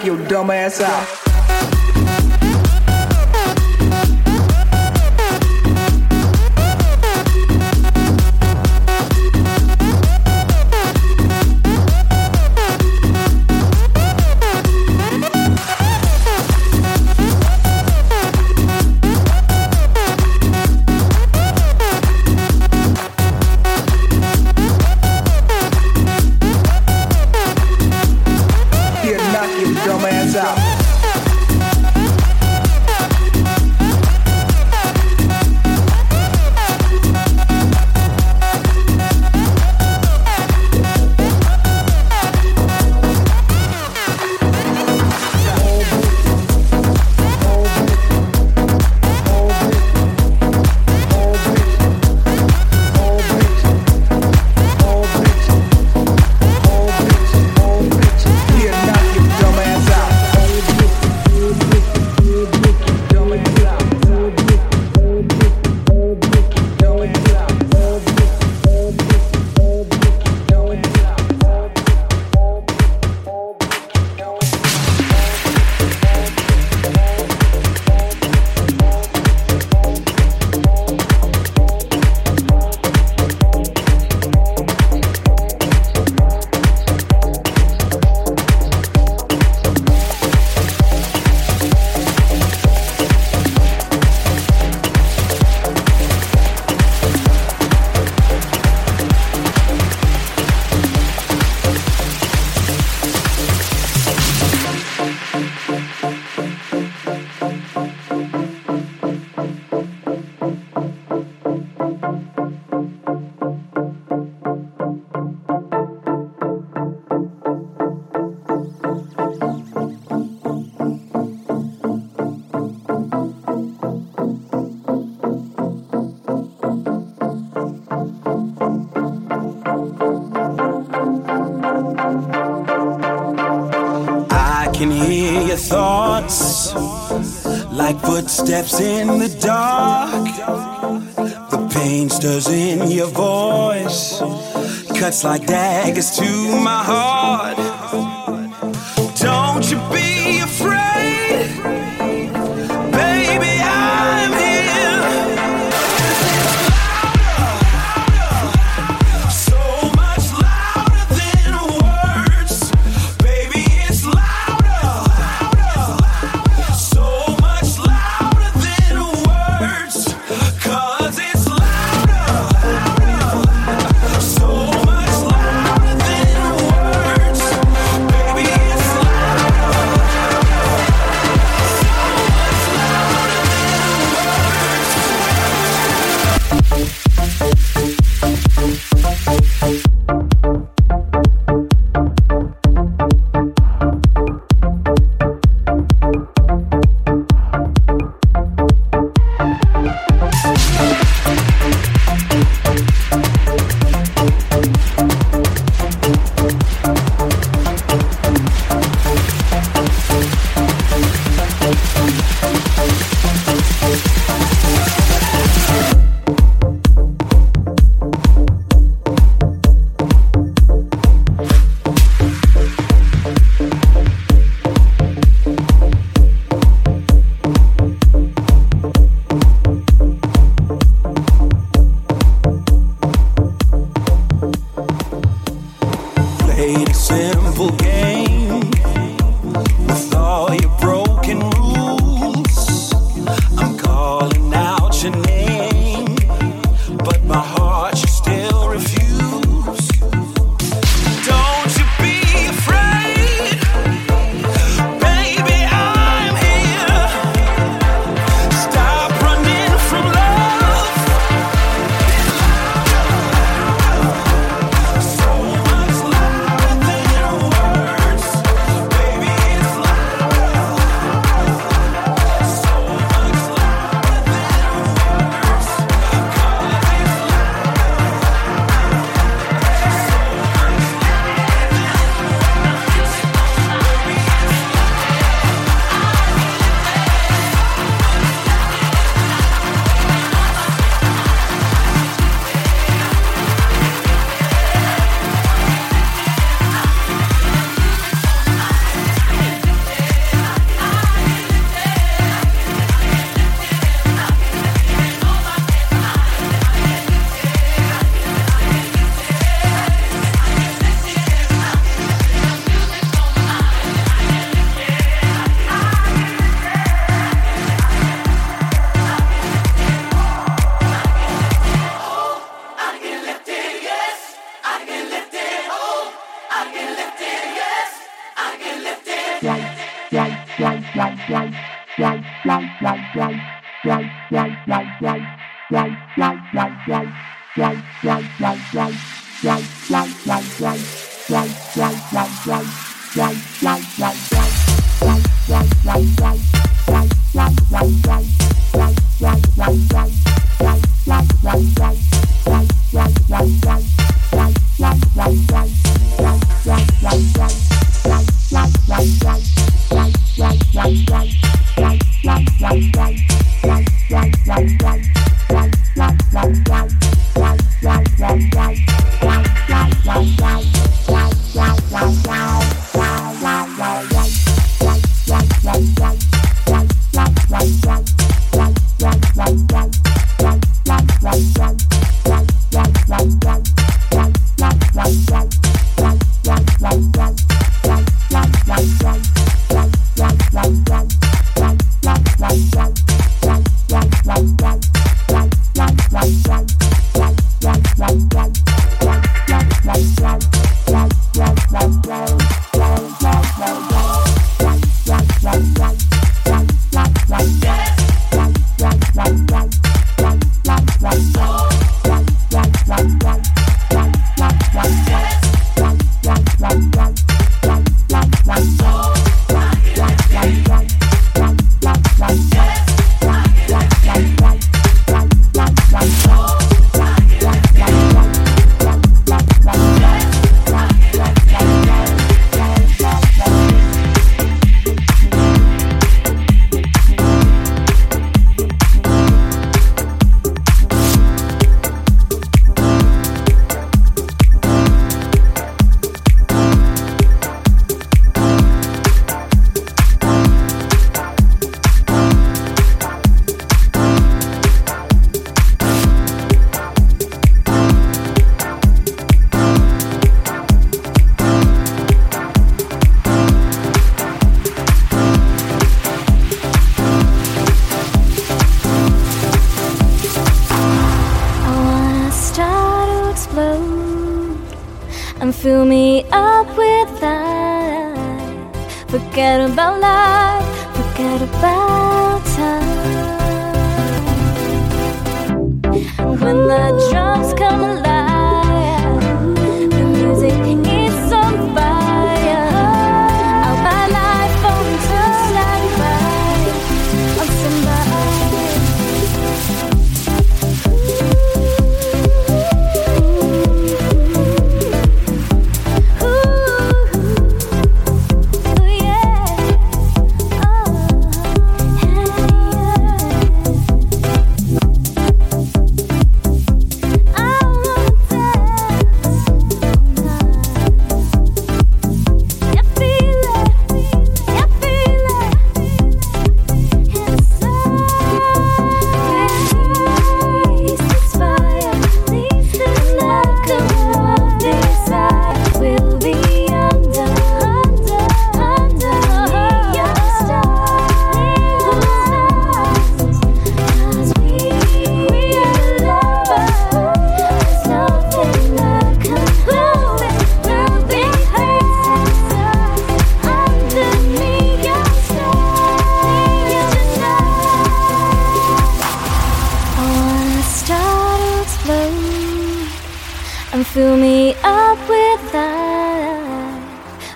footsteps like daggers to my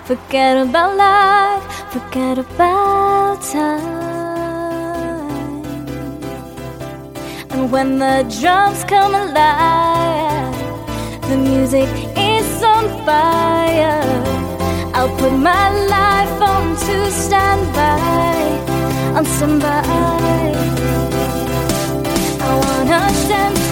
Forget about life, forget about time. And when the drums come alive, the music is on fire. I'll put my life on to stand by, on standby. I wanna stand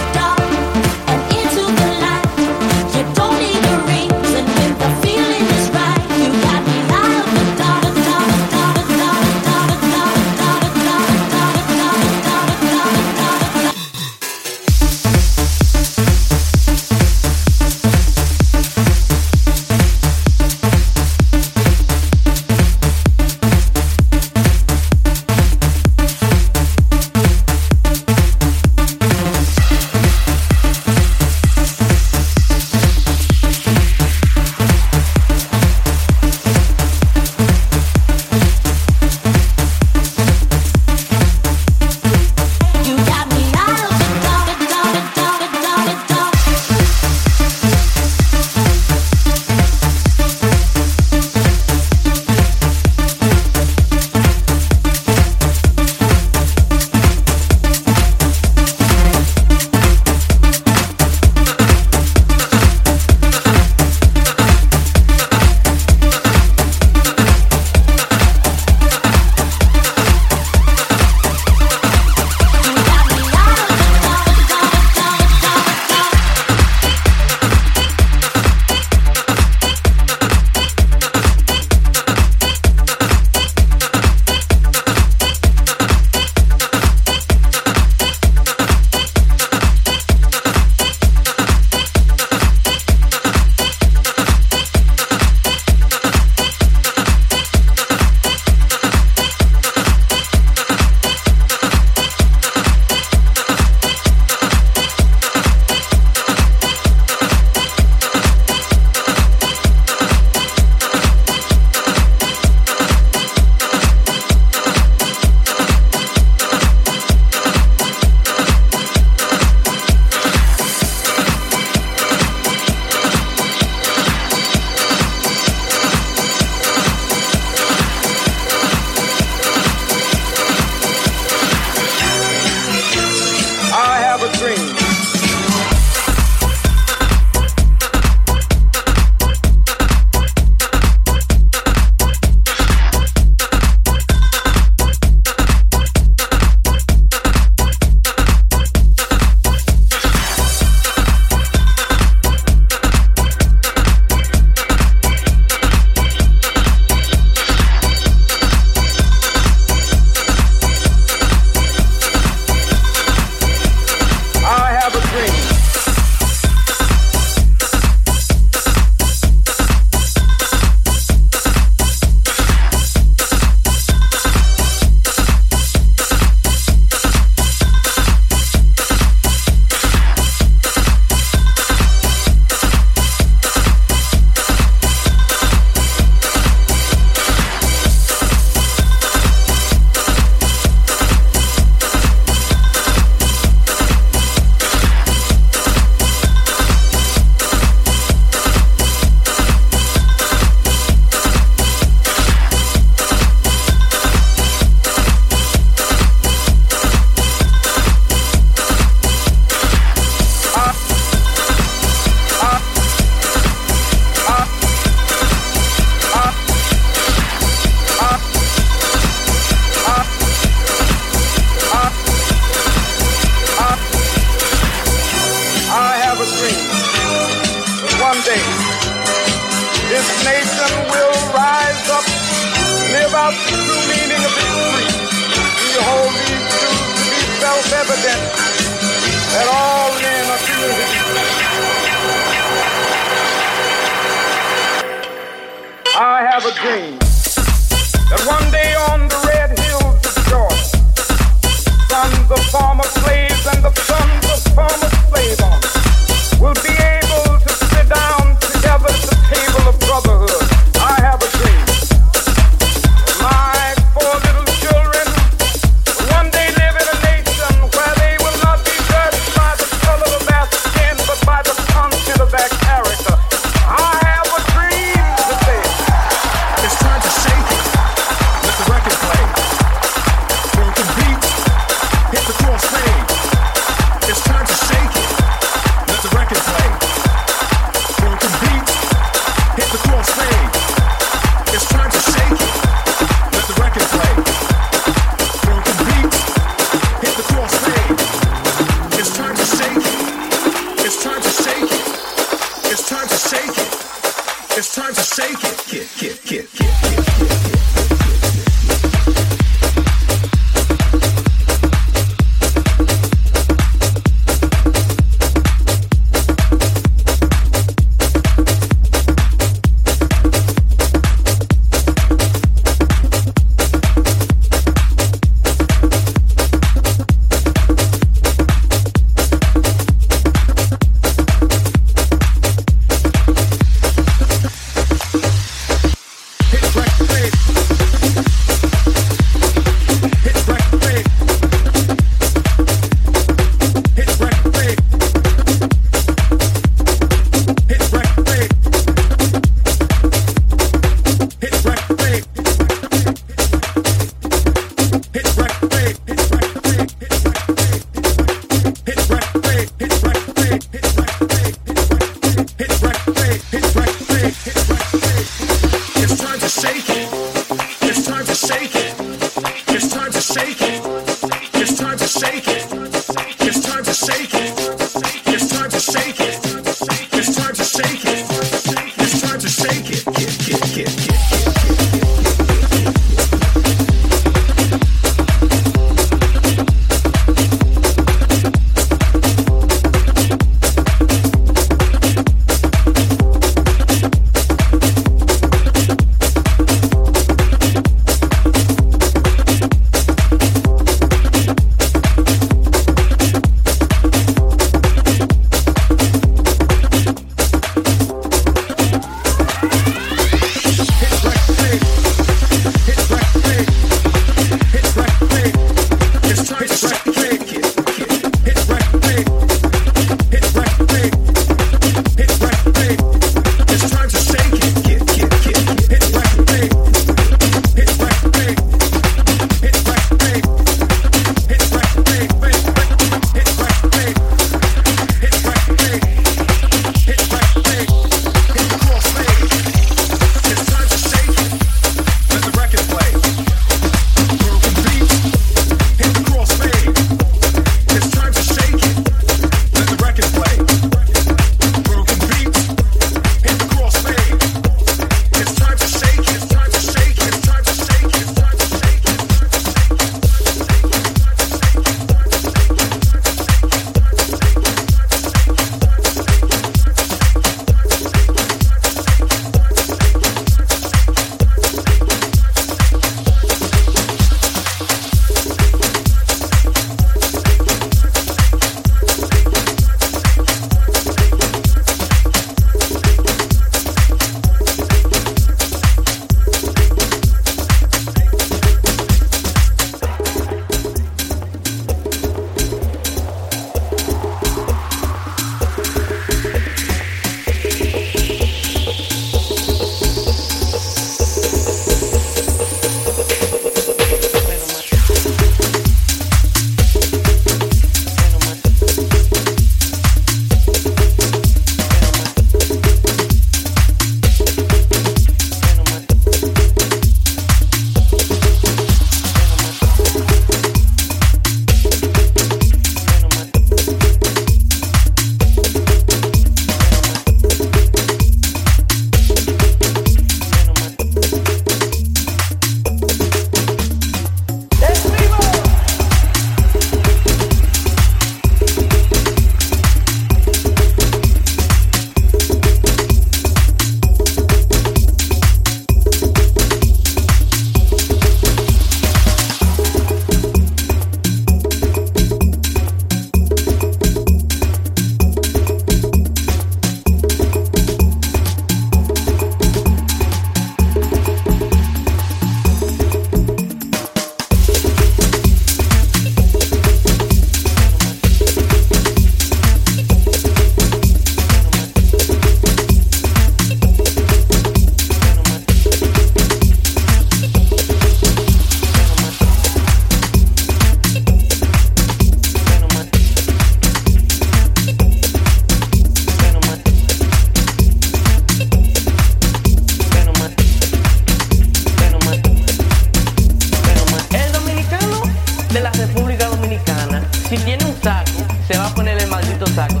se va a poner el maldito saco